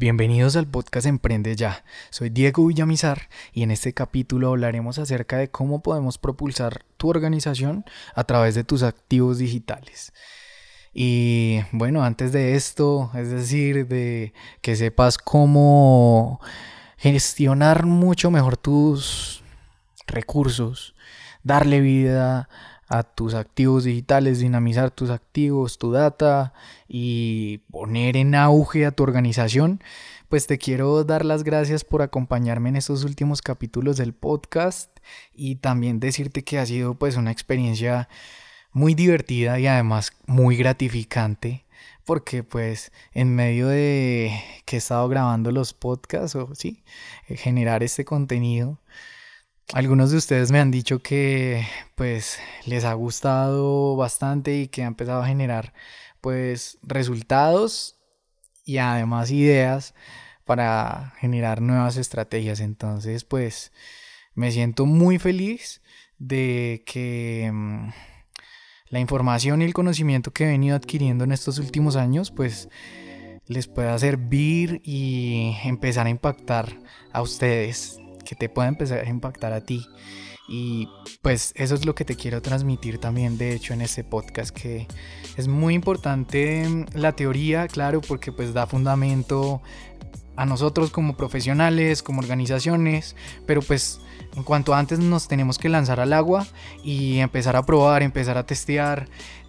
Bienvenidos al podcast Emprende Ya. Soy Diego Villamizar y en este capítulo hablaremos acerca de cómo podemos propulsar tu organización a través de tus activos digitales. Y bueno, antes de esto, es decir, de que sepas cómo gestionar mucho mejor tus recursos, darle vida a tus activos digitales, dinamizar tus activos, tu data y poner en auge a tu organización, pues te quiero dar las gracias por acompañarme en estos últimos capítulos del podcast y también decirte que ha sido pues una experiencia muy divertida y además muy gratificante porque pues en medio de que he estado grabando los podcasts o sí, generar este contenido, algunos de ustedes me han dicho que pues les ha gustado bastante y que ha empezado a generar pues resultados y además ideas para generar nuevas estrategias. Entonces pues me siento muy feliz de que mm, la información y el conocimiento que he venido adquiriendo en estos últimos años pues les pueda servir y empezar a impactar a ustedes que te pueda empezar a impactar a ti. Y pues eso es lo que te quiero transmitir también, de hecho, en este podcast, que es muy importante la teoría, claro, porque pues da fundamento a nosotros como profesionales, como organizaciones, pero pues en cuanto antes nos tenemos que lanzar al agua y empezar a probar, empezar a testear,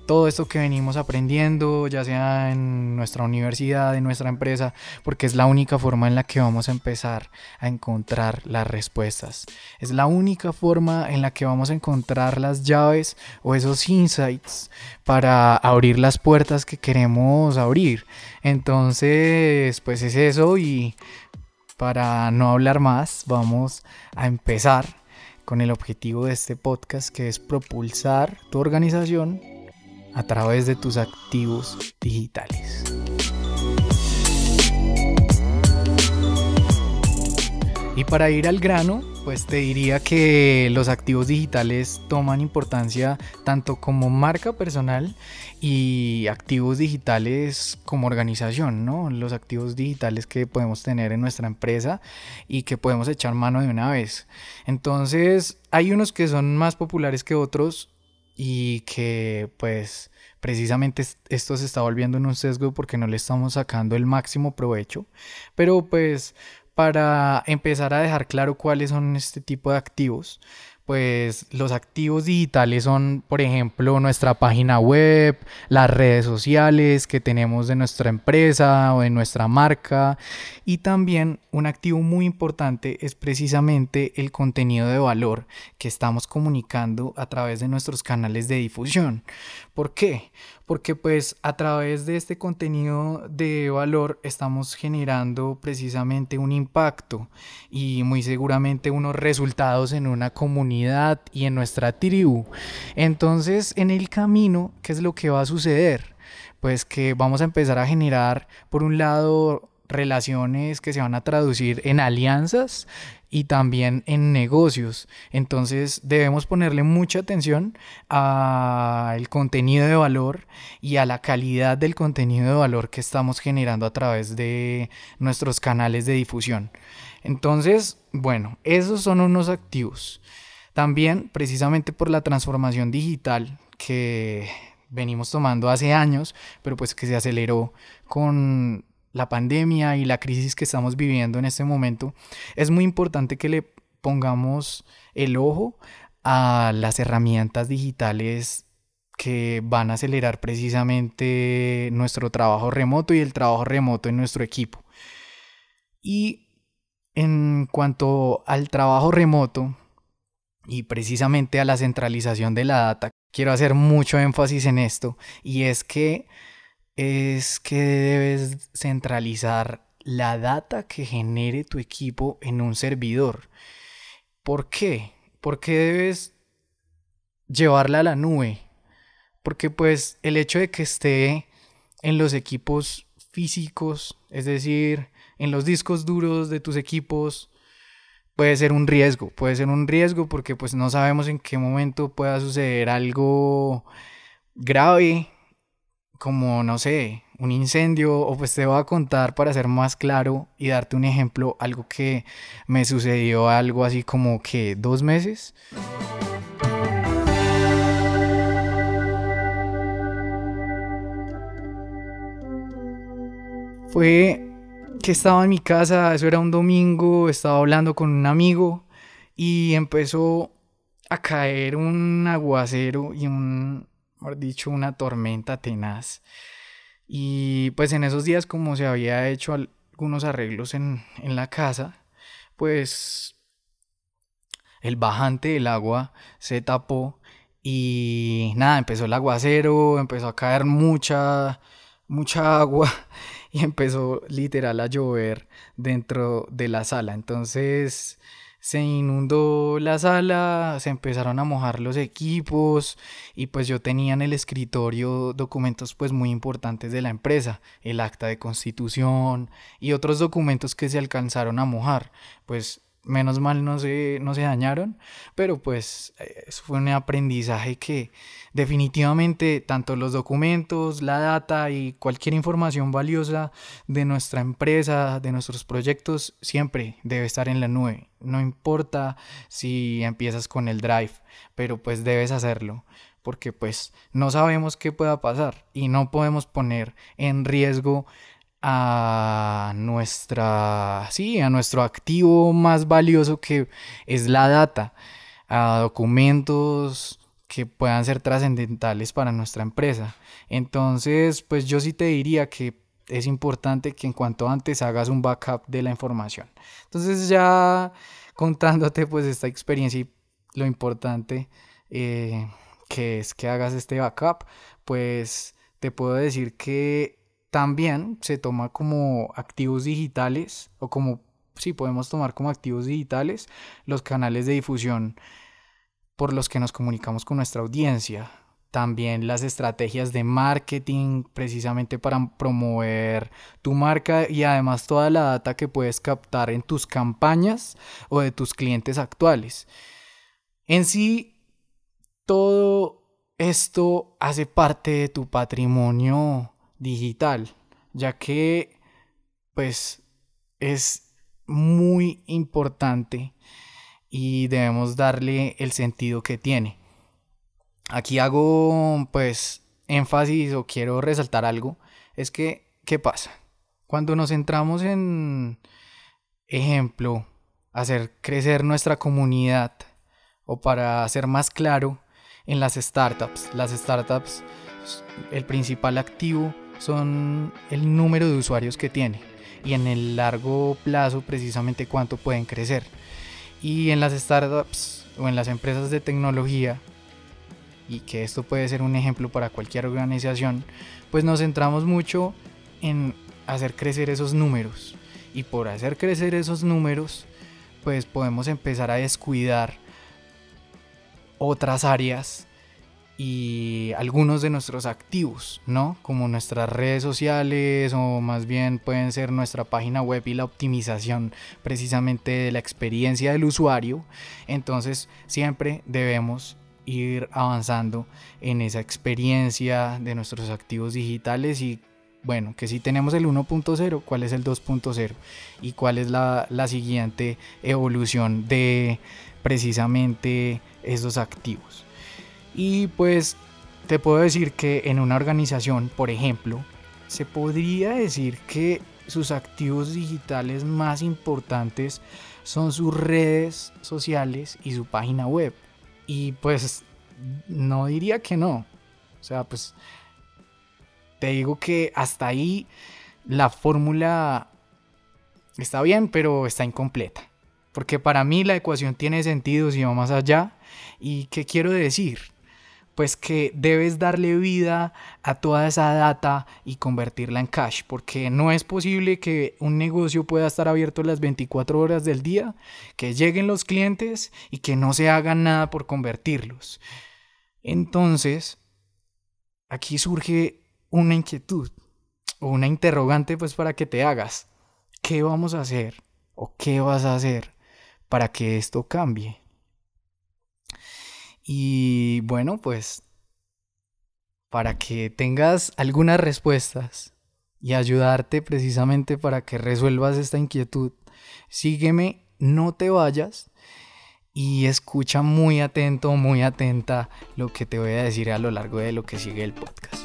todo esto que venimos aprendiendo, ya sea en nuestra universidad, en nuestra empresa, porque es la única forma en la que vamos a empezar a encontrar las respuestas. Es la única forma en la que vamos a encontrar las llaves o esos insights para abrir las puertas que queremos abrir. Entonces, pues es eso y para no hablar más, vamos a empezar con el objetivo de este podcast que es propulsar tu organización a través de tus activos digitales. Y para ir al grano, pues te diría que los activos digitales toman importancia tanto como marca personal y activos digitales como organización, ¿no? Los activos digitales que podemos tener en nuestra empresa y que podemos echar mano de una vez. Entonces, hay unos que son más populares que otros y que pues precisamente esto se está volviendo en un sesgo porque no le estamos sacando el máximo provecho, pero pues para empezar a dejar claro cuáles son este tipo de activos, pues los activos digitales son, por ejemplo, nuestra página web, las redes sociales que tenemos de nuestra empresa o de nuestra marca. Y también un activo muy importante es precisamente el contenido de valor que estamos comunicando a través de nuestros canales de difusión. ¿Por qué? Porque pues a través de este contenido de valor estamos generando precisamente un impacto y muy seguramente unos resultados en una comunidad y en nuestra tribu. Entonces en el camino, ¿qué es lo que va a suceder? Pues que vamos a empezar a generar por un lado relaciones que se van a traducir en alianzas y también en negocios. Entonces debemos ponerle mucha atención al contenido de valor y a la calidad del contenido de valor que estamos generando a través de nuestros canales de difusión. Entonces, bueno, esos son unos activos. También, precisamente por la transformación digital que venimos tomando hace años, pero pues que se aceleró con la pandemia y la crisis que estamos viviendo en este momento, es muy importante que le pongamos el ojo a las herramientas digitales que van a acelerar precisamente nuestro trabajo remoto y el trabajo remoto en nuestro equipo. Y en cuanto al trabajo remoto y precisamente a la centralización de la data, quiero hacer mucho énfasis en esto y es que es que debes centralizar la data que genere tu equipo en un servidor. ¿Por qué? Porque debes llevarla a la nube. Porque pues el hecho de que esté en los equipos físicos, es decir, en los discos duros de tus equipos, puede ser un riesgo. Puede ser un riesgo porque pues no sabemos en qué momento pueda suceder algo grave como, no sé, un incendio o pues te voy a contar para ser más claro y darte un ejemplo, algo que me sucedió algo así como que dos meses. Fue que estaba en mi casa, eso era un domingo, estaba hablando con un amigo y empezó a caer un aguacero y un, mejor dicho, una tormenta tenaz. Y pues en esos días como se había hecho algunos arreglos en, en la casa, pues el bajante del agua se tapó y nada, empezó el aguacero, empezó a caer mucha, mucha agua y empezó literal a llover dentro de la sala. Entonces se inundó la sala, se empezaron a mojar los equipos y pues yo tenía en el escritorio documentos pues muy importantes de la empresa, el acta de constitución y otros documentos que se alcanzaron a mojar. Pues menos mal no se, no se dañaron, pero pues eh, fue un aprendizaje que definitivamente tanto los documentos, la data y cualquier información valiosa de nuestra empresa, de nuestros proyectos, siempre debe estar en la nube. No importa si empiezas con el drive, pero pues debes hacerlo porque pues no sabemos qué pueda pasar y no podemos poner en riesgo a nuestra, sí, a nuestro activo más valioso que es la data, a documentos que puedan ser trascendentales para nuestra empresa. Entonces, pues yo sí te diría que es importante que en cuanto antes hagas un backup de la información. Entonces ya contándote pues esta experiencia y lo importante eh, que es que hagas este backup, pues te puedo decir que también se toma como activos digitales o como, sí, podemos tomar como activos digitales los canales de difusión por los que nos comunicamos con nuestra audiencia. También las estrategias de marketing precisamente para promover tu marca y además toda la data que puedes captar en tus campañas o de tus clientes actuales. En sí, todo esto hace parte de tu patrimonio digital, ya que pues es muy importante y debemos darle el sentido que tiene. Aquí hago pues énfasis o quiero resaltar algo, es que, ¿qué pasa? Cuando nos centramos en, ejemplo, hacer crecer nuestra comunidad o para ser más claro, en las startups. Las startups, el principal activo son el número de usuarios que tiene y en el largo plazo precisamente cuánto pueden crecer. Y en las startups o en las empresas de tecnología, y que esto puede ser un ejemplo para cualquier organización, pues nos centramos mucho en hacer crecer esos números. Y por hacer crecer esos números, pues podemos empezar a descuidar otras áreas y algunos de nuestros activos, ¿no? Como nuestras redes sociales o más bien pueden ser nuestra página web y la optimización precisamente de la experiencia del usuario. Entonces siempre debemos ir avanzando en esa experiencia de nuestros activos digitales y bueno, que si tenemos el 1.0, ¿cuál es el 2.0? Y cuál es la, la siguiente evolución de precisamente esos activos. Y pues te puedo decir que en una organización, por ejemplo, se podría decir que sus activos digitales más importantes son sus redes sociales y su página web. Y pues no diría que no. O sea, pues te digo que hasta ahí la fórmula está bien, pero está incompleta. Porque para mí la ecuación tiene sentido si va más allá. ¿Y qué quiero decir? Pues que debes darle vida a toda esa data y convertirla en cash, porque no es posible que un negocio pueda estar abierto las 24 horas del día, que lleguen los clientes y que no se haga nada por convertirlos. Entonces, aquí surge una inquietud o una interrogante pues para que te hagas. ¿Qué vamos a hacer o qué vas a hacer para que esto cambie? Y bueno, pues para que tengas algunas respuestas y ayudarte precisamente para que resuelvas esta inquietud, sígueme, no te vayas y escucha muy atento, muy atenta lo que te voy a decir a lo largo de lo que sigue el podcast.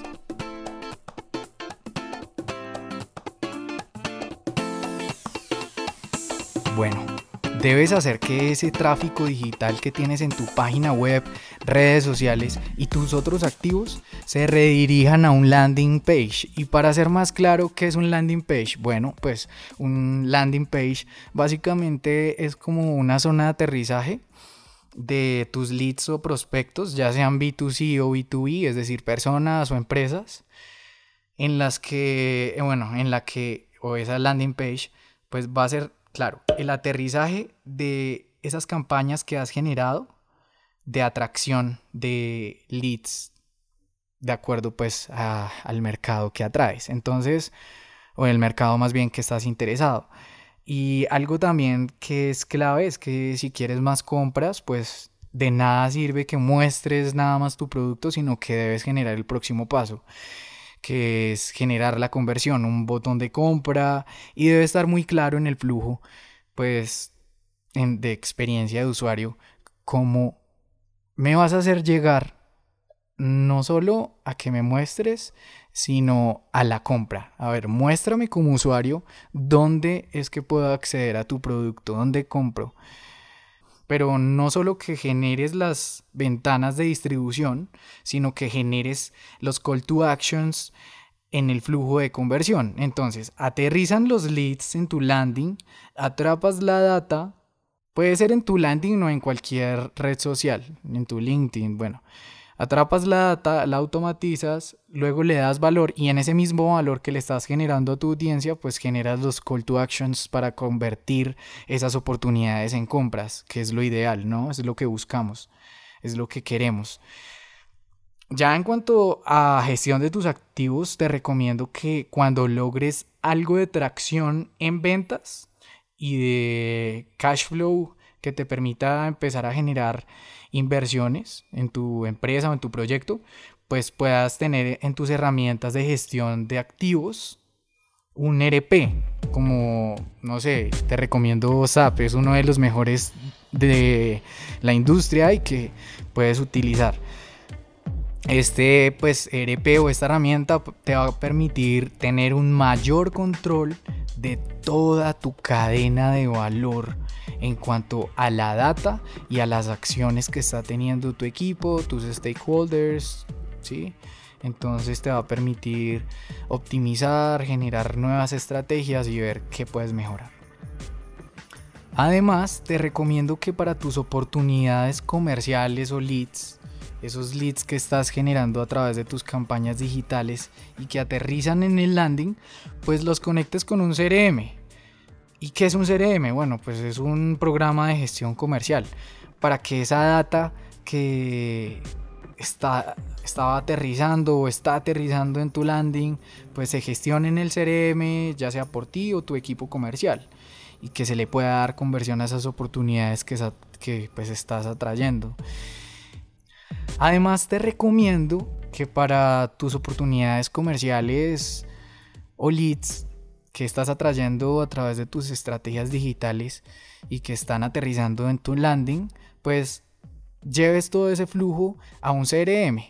Bueno, debes hacer que ese tráfico digital que tienes en tu página web, redes sociales y tus otros activos se redirijan a un landing page. Y para ser más claro, ¿qué es un landing page? Bueno, pues un landing page básicamente es como una zona de aterrizaje de tus leads o prospectos, ya sean B2C o B2B, es decir, personas o empresas, en las que, bueno, en la que, o esa landing page, pues va a ser, claro, el aterrizaje de esas campañas que has generado de atracción de leads de acuerdo pues al mercado que atraes. Entonces, o el mercado más bien que estás interesado. Y algo también que es clave es que si quieres más compras, pues de nada sirve que muestres nada más tu producto, sino que debes generar el próximo paso, que es generar la conversión, un botón de compra y debe estar muy claro en el flujo, pues de experiencia de usuario, cómo me vas a hacer llegar no solo a que me muestres, sino a la compra. A ver, muéstrame como usuario dónde es que puedo acceder a tu producto, dónde compro. Pero no solo que generes las ventanas de distribución, sino que generes los call to actions en el flujo de conversión. Entonces, aterrizan los leads en tu landing, atrapas la data, puede ser en tu landing o en cualquier red social, en tu LinkedIn, bueno Atrapas la data, la automatizas, luego le das valor y en ese mismo valor que le estás generando a tu audiencia, pues generas los call to actions para convertir esas oportunidades en compras, que es lo ideal, ¿no? Es lo que buscamos, es lo que queremos. Ya en cuanto a gestión de tus activos, te recomiendo que cuando logres algo de tracción en ventas y de cash flow que te permita empezar a generar inversiones en tu empresa o en tu proyecto, pues puedas tener en tus herramientas de gestión de activos un RP, como, no sé, te recomiendo SAP, es uno de los mejores de la industria y que puedes utilizar. Este pues RP o esta herramienta te va a permitir tener un mayor control de toda tu cadena de valor en cuanto a la data y a las acciones que está teniendo tu equipo, tus stakeholders, ¿sí? Entonces te va a permitir optimizar, generar nuevas estrategias y ver qué puedes mejorar. Además, te recomiendo que para tus oportunidades comerciales o leads, esos leads que estás generando a través de tus campañas digitales y que aterrizan en el landing, pues los conectes con un CRM. ¿Y qué es un CRM? Bueno, pues es un programa de gestión comercial para que esa data que está, estaba aterrizando o está aterrizando en tu landing, pues se gestione en el CRM, ya sea por ti o tu equipo comercial y que se le pueda dar conversión a esas oportunidades que, que pues estás atrayendo. Además te recomiendo que para tus oportunidades comerciales o leads que estás atrayendo a través de tus estrategias digitales y que están aterrizando en tu landing, pues lleves todo ese flujo a un CRM.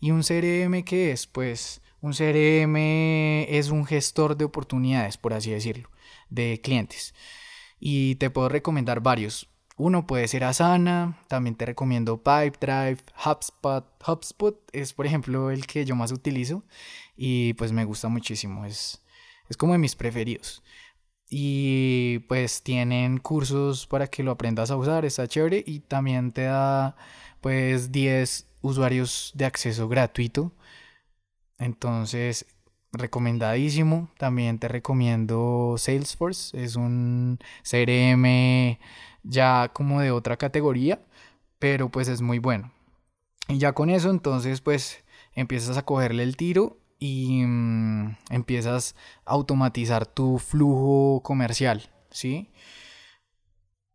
¿Y un CRM qué es? Pues un CRM es un gestor de oportunidades, por así decirlo, de clientes. Y te puedo recomendar varios. Uno puede ser Asana, también te recomiendo Pipedrive, HubSpot. HubSpot es, por ejemplo, el que yo más utilizo y pues me gusta muchísimo, es, es como de mis preferidos. Y pues tienen cursos para que lo aprendas a usar, está chévere y también te da pues 10 usuarios de acceso gratuito. Entonces, recomendadísimo. También te recomiendo Salesforce, es un CRM ya como de otra categoría, pero pues es muy bueno. Y ya con eso entonces pues empiezas a cogerle el tiro y mm, empiezas a automatizar tu flujo comercial, ¿sí?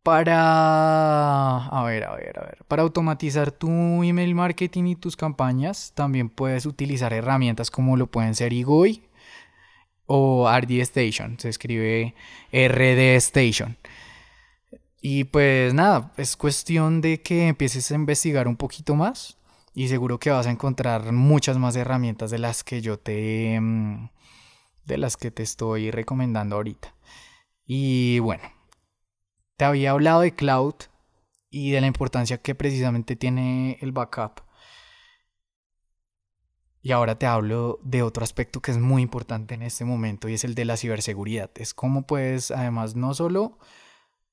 Para, a ver, a ver, a ver, para automatizar tu email marketing y tus campañas, también puedes utilizar herramientas como lo pueden ser Igoi o RD Station, se escribe RD Station. Y pues nada, es cuestión de que empieces a investigar un poquito más y seguro que vas a encontrar muchas más herramientas de las que yo te mm, de las que te estoy recomendando ahorita. Y bueno, te había hablado de cloud y de la importancia que precisamente tiene el backup. Y ahora te hablo de otro aspecto que es muy importante en este momento y es el de la ciberseguridad. Es cómo puedes además no solo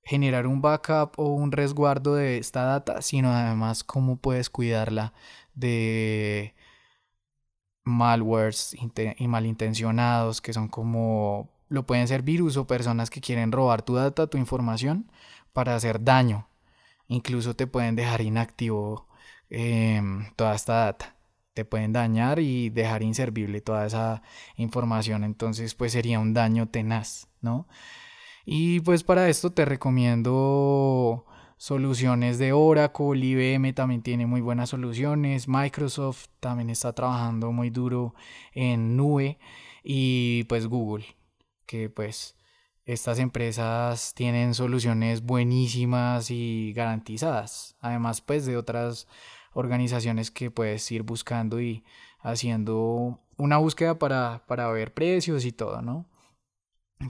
generar un backup o un resguardo de esta data, sino además cómo puedes cuidarla de malwares y malintencionados que son como lo pueden ser virus o personas que quieren robar tu data, tu información para hacer daño. Incluso te pueden dejar inactivo em, toda esta data. Te pueden dañar y dejar inservible toda esa información. Entonces, pues sería un daño tenaz, ¿no? Y pues para esto te recomiendo soluciones de Oracle, IBM también tiene muy buenas soluciones, Microsoft también está trabajando muy duro en nube y pues Google, que pues estas empresas tienen soluciones buenísimas y garantizadas, además pues de otras organizaciones que puedes ir buscando y haciendo una búsqueda para, para ver precios y todo, ¿no?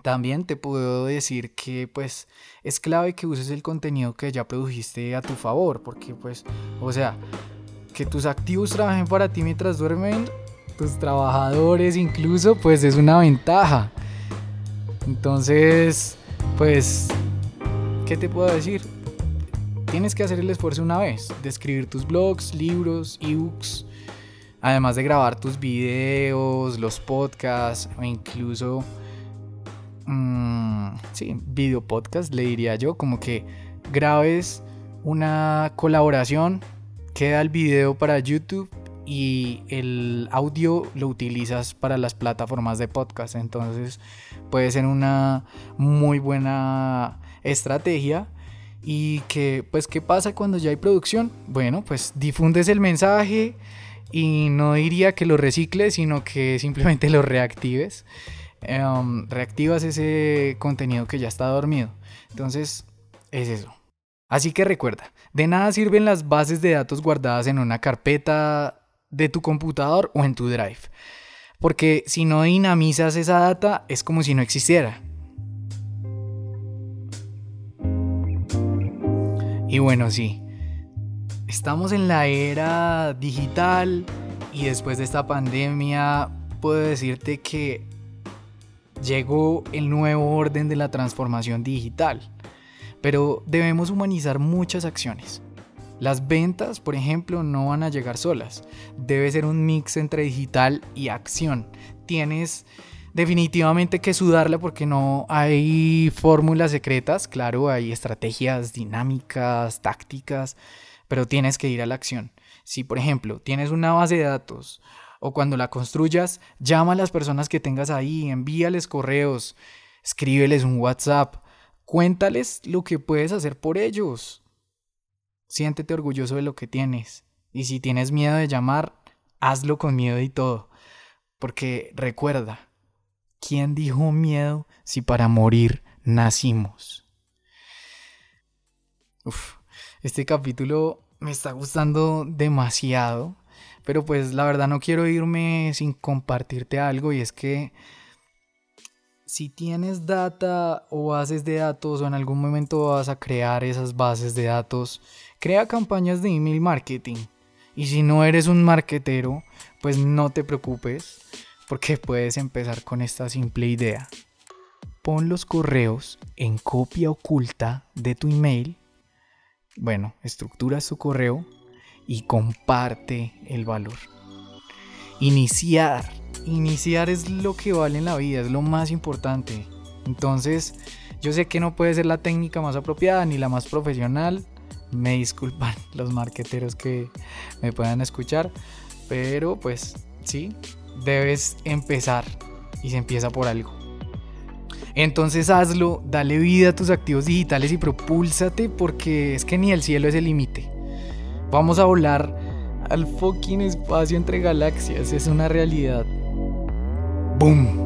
También te puedo decir que pues es clave que uses el contenido que ya produjiste a tu favor, porque pues, o sea, que tus activos trabajen para ti mientras duermen, tus trabajadores incluso, pues es una ventaja. Entonces, pues, ¿qué te puedo decir? Tienes que hacer el esfuerzo una vez, de escribir tus blogs, libros, ebooks, además de grabar tus videos, los podcasts o incluso mmm, sí, video podcast, le diría yo, como que grabes una colaboración, queda el video para YouTube y el audio lo utilizas para las plataformas de podcast. Entonces puede ser una muy buena estrategia. Y que, pues, ¿qué pasa cuando ya hay producción? Bueno, pues difundes el mensaje y no diría que lo recicles, sino que simplemente lo reactives. Em, reactivas ese contenido que ya está dormido. Entonces, es eso. Así que recuerda, de nada sirven las bases de datos guardadas en una carpeta de tu computador o en tu drive. Porque si no dinamizas esa data, es como si no existiera. Y bueno, sí. Estamos en la era digital y después de esta pandemia puedo decirte que llegó el nuevo orden de la transformación digital, pero debemos humanizar muchas acciones. Las ventas, por ejemplo, no van a llegar solas. Debe ser un mix entre digital y acción. Tienes definitivamente que sudarla porque no hay fórmulas secretas, claro, hay estrategias dinámicas, tácticas, pero tienes que ir a la acción. Si, por ejemplo, tienes una base de datos o cuando la construyas, llama a las personas que tengas ahí, envíales correos, escríbeles un WhatsApp, cuéntales lo que puedes hacer por ellos. Siéntete orgulloso de lo que tienes. Y si tienes miedo de llamar, hazlo con miedo y todo. Porque recuerda, ¿quién dijo miedo si para morir nacimos? Uf, este capítulo me está gustando demasiado. Pero pues la verdad no quiero irme sin compartirte algo y es que si tienes data o bases de datos o en algún momento vas a crear esas bases de datos, crea campañas de email marketing. Y si no eres un marketero, pues no te preocupes porque puedes empezar con esta simple idea. Pon los correos en copia oculta de tu email. Bueno, estructuras tu correo y comparte el valor. Iniciar. Iniciar es lo que vale en la vida, es lo más importante. Entonces, yo sé que no puede ser la técnica más apropiada ni la más profesional. Me disculpan los marqueteros que me puedan escuchar. Pero pues sí, debes empezar. Y se empieza por algo. Entonces hazlo, dale vida a tus activos digitales y propúlsate porque es que ni el cielo es el límite. Vamos a volar al fucking espacio entre galaxias, es una realidad. ¡Boom!